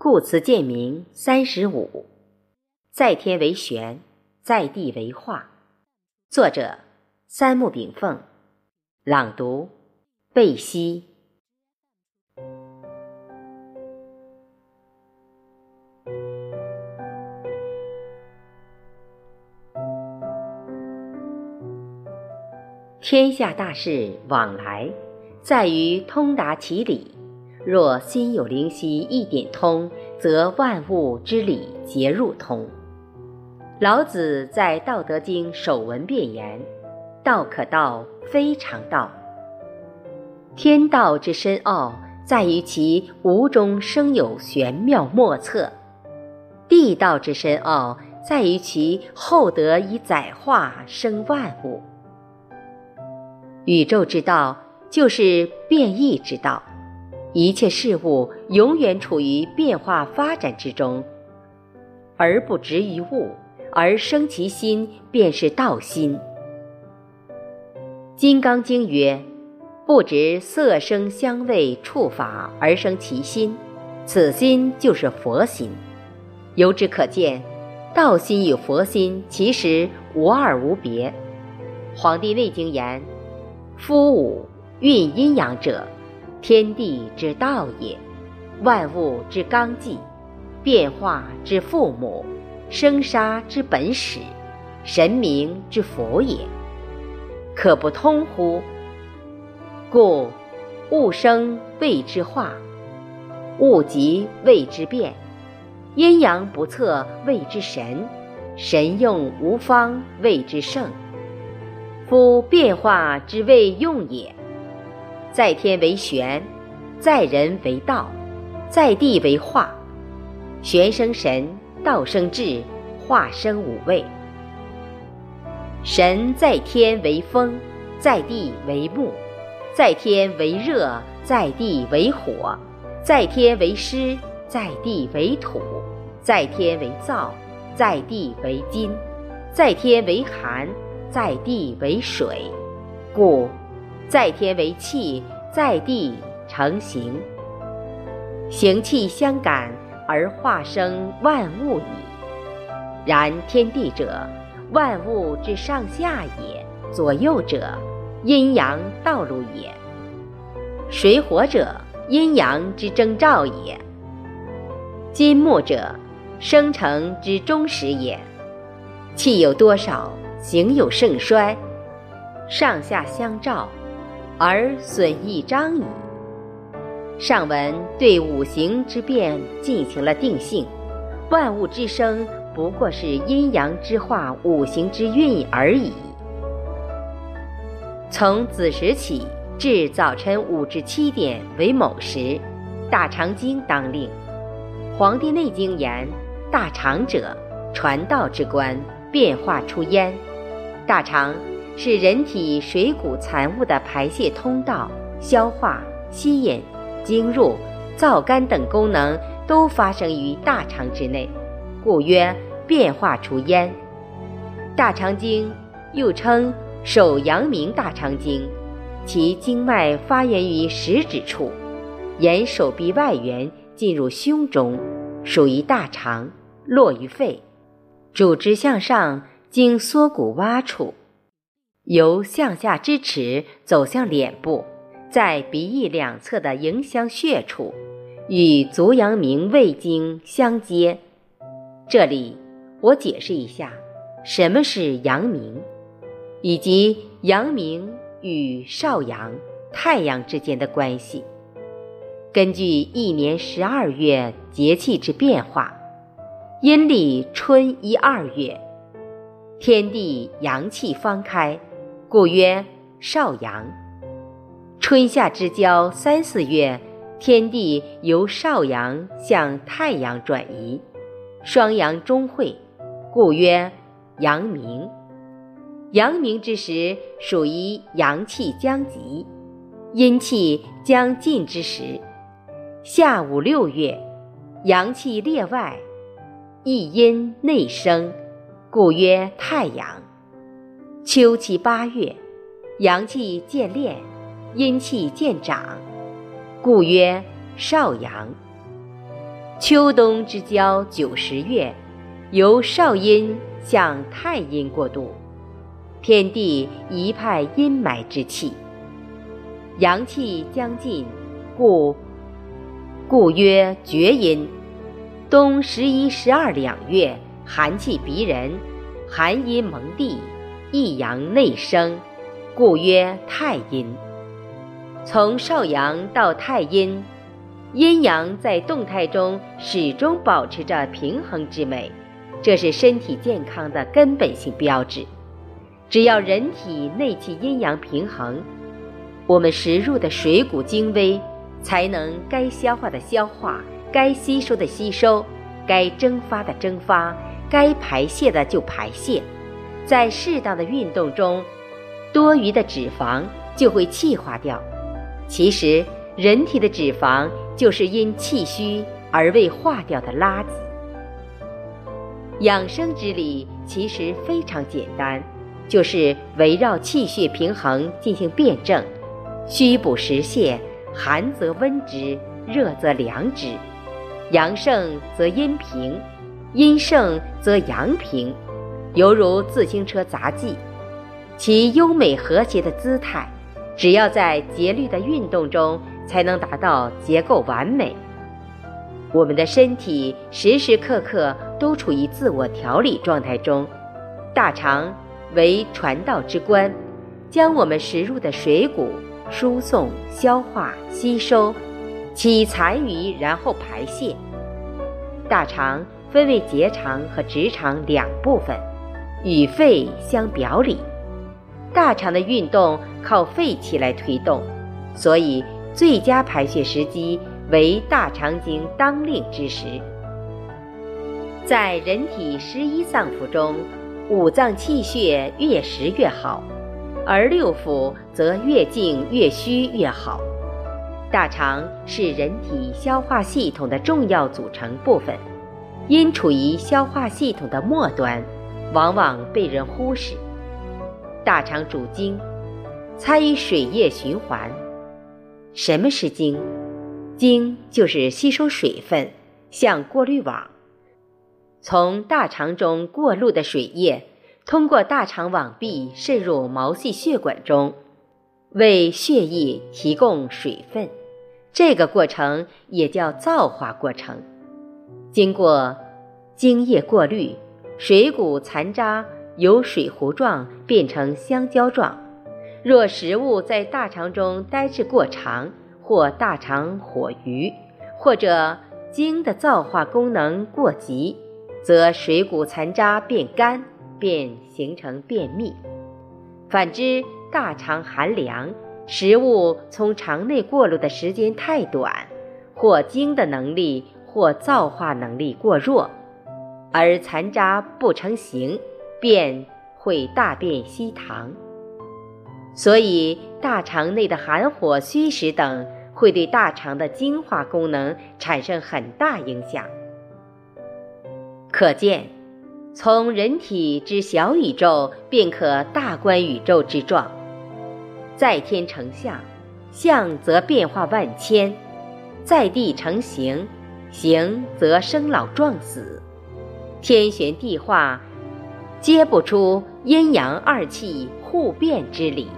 故此见名三十五，在天为玄，在地为化。作者：三木炳凤，朗读：贝西。天下大事往来，在于通达其理。若心有灵犀一点通，则万物之理皆入通。老子在《道德经》首文便言：“道可道，非常道。”天道之深奥，在于其无中生有玄妙莫测；地道之深奥，在于其厚德以载化生万物。宇宙之道，就是变异之道。一切事物永远处于变化发展之中，而不执于物，而生其心，便是道心。《金刚经》曰：“不执色声香味触法而生其心，此心就是佛心。”由之可见，道心与佛心其实无二无别。《黄帝内经》言：“夫五运阴阳者。”天地之道也，万物之纲纪，变化之父母，生杀之本始，神明之佛也，可不通乎？故物生谓之化，物极谓之变，阴阳不测谓之神，神用无方谓之圣。夫变化之谓用也。在天为玄，在人为道，在地为化。玄生神，道生智，化生五味。神在天为风，在地为木；在天为热，在地为火；在天为湿，在地为土；在天为燥，在地为金；在天为寒，在地为水。故。在天为气，在地成形，形气相感而化生万物矣。然天地者，万物之上下也；左右者，阴阳道路也；水火者，阴阳之征兆也；金木者，生成之终始也。气有多少，形有盛衰，上下相照。而损益彰矣。上文对五行之变进行了定性，万物之生不过是阴阳之化、五行之运而已。从子时起至早晨五至七点为卯时，大肠经当令。《黄帝内经》言：“大肠者，传道之官，变化出焉。”大肠。是人体水谷残物的排泄通道，消化、吸引、经入、燥干等功能都发生于大肠之内，故曰变化出焉。大肠经又称手阳明大肠经，其经脉发源于食指处，沿手臂外缘进入胸中，属于大肠，络于肺，主之向上经缩骨洼处。由向下支持走向脸部，在鼻翼两侧的迎香穴处，与足阳明胃经相接。这里我解释一下，什么是阳明，以及阳明与少阳、太阳之间的关系。根据一年十二月节气之变化，阴历春一二月，天地阳气方开。故曰少阳。春夏之交三四月，天地由少阳向太阳转移，双阳中会，故曰阳明。阳明之时，属于阳气将极、阴气将尽之时。夏五六月，阳气列外，一阴内生，故曰太阳。秋七八月，阳气渐练，阴气渐长，故曰少阳。秋冬之交九十月，由少阴向太阴过渡，天地一派阴霾之气，阳气将尽，故故曰厥阴。冬十一、十二两月，寒气逼人，寒阴蒙地，一阳内生，故曰太阴。从少阳到太阴，阴阳在动态中始终保持着平衡之美，这是身体健康的根本性标志。只要人体内气阴阳平衡，我们食入的水谷精微，才能该消化的消化。该吸收的吸收，该蒸发的蒸发，该排泄的就排泄，在适当的运动中，多余的脂肪就会气化掉。其实，人体的脂肪就是因气虚而未化掉的垃圾。养生之理其实非常简单，就是围绕气血平衡进行辩证，虚补实泻，寒则温之，热则凉之。阳盛则阴平，阴盛则阳平，犹如自行车杂技，其优美和谐的姿态，只要在节律的运动中，才能达到结构完美。我们的身体时时刻刻都处于自我调理状态中，大肠为传道之官，将我们食入的水谷输送、消化、吸收。起残余，然后排泄。大肠分为结肠和直肠两部分，与肺相表里。大肠的运动靠肺气来推动，所以最佳排泄时机为大肠经当令之时。在人体十一脏腑中，五脏气血越实越好，而六腑则越静越虚越好。大肠是人体消化系统的重要组成部分，因处于消化系统的末端，往往被人忽视。大肠主精，参与水液循环。什么是精？精就是吸收水分，像过滤网，从大肠中过路的水液，通过大肠网壁渗入毛细血管中。为血液提供水分，这个过程也叫造化过程。经过精液过滤，水谷残渣由水糊状变成香蕉状。若食物在大肠中呆滞过长，或大肠火余，或者精的造化功能过急，则水谷残渣变干，便形成便秘。反之，大肠寒凉，食物从肠内过路的时间太短，或精的能力或造化能力过弱，而残渣不成形，便会大便稀溏。所以，大肠内的寒火虚实等会对大肠的精化功能产生很大影响。可见，从人体之小宇宙，便可大观宇宙之状。在天成象，象则变化万千；在地成形，形则生老壮死。天旋地化，皆不出阴阳二气互变之理。